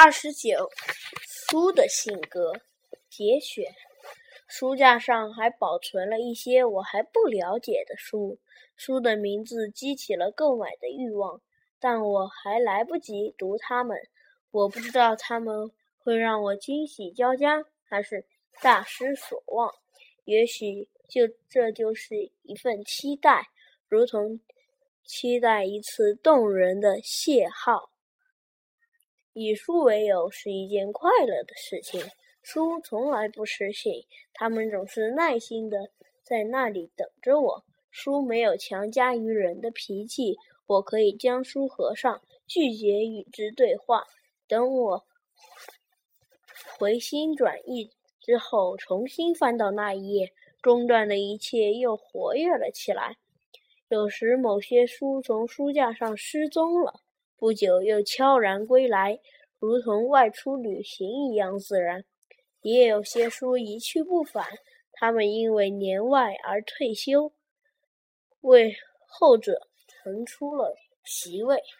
二十九，书的性格节选。书架上还保存了一些我还不了解的书，书的名字激起了购买的欲望，但我还来不及读它们。我不知道它们会让我惊喜交加，还是大失所望。也许就这就是一份期待，如同期待一次动人的邂逅。以书为友是一件快乐的事情。书从来不失信，他们总是耐心的在那里等着我。书没有强加于人的脾气，我可以将书合上，拒绝与之对话。等我回心转意之后，重新翻到那一页，中断的一切又活跃了起来。有时，某些书从书架上失踪了。不久又悄然归来，如同外出旅行一样自然。也有些书一去不返，他们因为年外而退休，为后者腾出了席位。